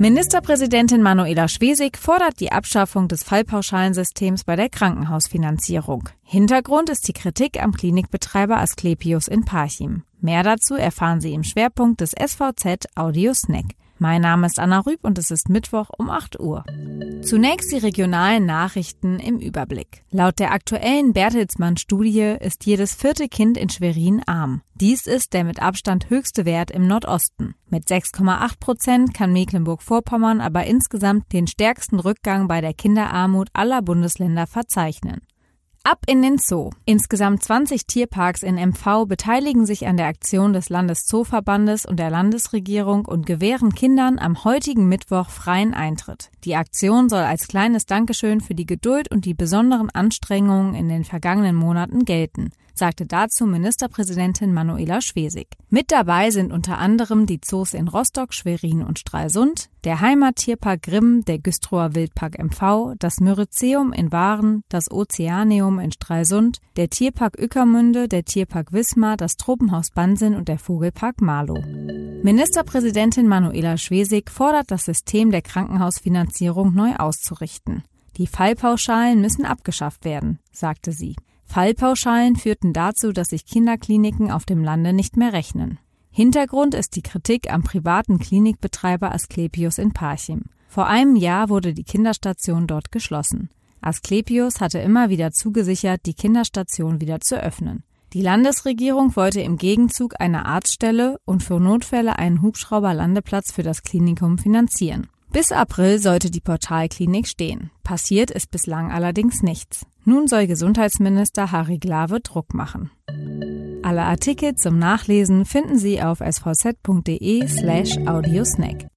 Ministerpräsidentin Manuela Schwesig fordert die Abschaffung des Fallpauschalensystems bei der Krankenhausfinanzierung. Hintergrund ist die Kritik am Klinikbetreiber Asklepios in Parchim. Mehr dazu erfahren Sie im Schwerpunkt des SVZ Audio Snack. Mein Name ist Anna Rüb und es ist Mittwoch um 8 Uhr. Zunächst die regionalen Nachrichten im Überblick. Laut der aktuellen Bertelsmann-Studie ist jedes vierte Kind in Schwerin arm. Dies ist der mit Abstand höchste Wert im Nordosten. Mit 6,8 Prozent kann Mecklenburg-Vorpommern aber insgesamt den stärksten Rückgang bei der Kinderarmut aller Bundesländer verzeichnen. Ab in den Zoo. Insgesamt 20 Tierparks in MV beteiligen sich an der Aktion des Landeszooverbandes und der Landesregierung und gewähren Kindern am heutigen Mittwoch freien Eintritt. Die Aktion soll als kleines Dankeschön für die Geduld und die besonderen Anstrengungen in den vergangenen Monaten gelten sagte dazu Ministerpräsidentin Manuela Schwesig. Mit dabei sind unter anderem die Zoos in Rostock, Schwerin und Stralsund, der Heimattierpark Grimm, der Güstrower Wildpark MV, das Myrizeum in Waren, das Ozeaneum in Stralsund, der Tierpark Ückermünde, der Tierpark Wismar, das Tropenhaus Bansin und der Vogelpark Marlow. Ministerpräsidentin Manuela Schwesig fordert das System der Krankenhausfinanzierung neu auszurichten. Die Fallpauschalen müssen abgeschafft werden, sagte sie. Fallpauschalen führten dazu, dass sich Kinderkliniken auf dem Lande nicht mehr rechnen. Hintergrund ist die Kritik am privaten Klinikbetreiber Asklepios in Parchim. Vor einem Jahr wurde die Kinderstation dort geschlossen. Asklepios hatte immer wieder zugesichert, die Kinderstation wieder zu öffnen. Die Landesregierung wollte im Gegenzug eine Arztstelle und für Notfälle einen Hubschrauberlandeplatz für das Klinikum finanzieren. Bis April sollte die Portalklinik stehen. Passiert ist bislang allerdings nichts. Nun soll Gesundheitsminister Harry Glawe Druck machen. Alle Artikel zum Nachlesen finden Sie auf svz.de slash audiosnack.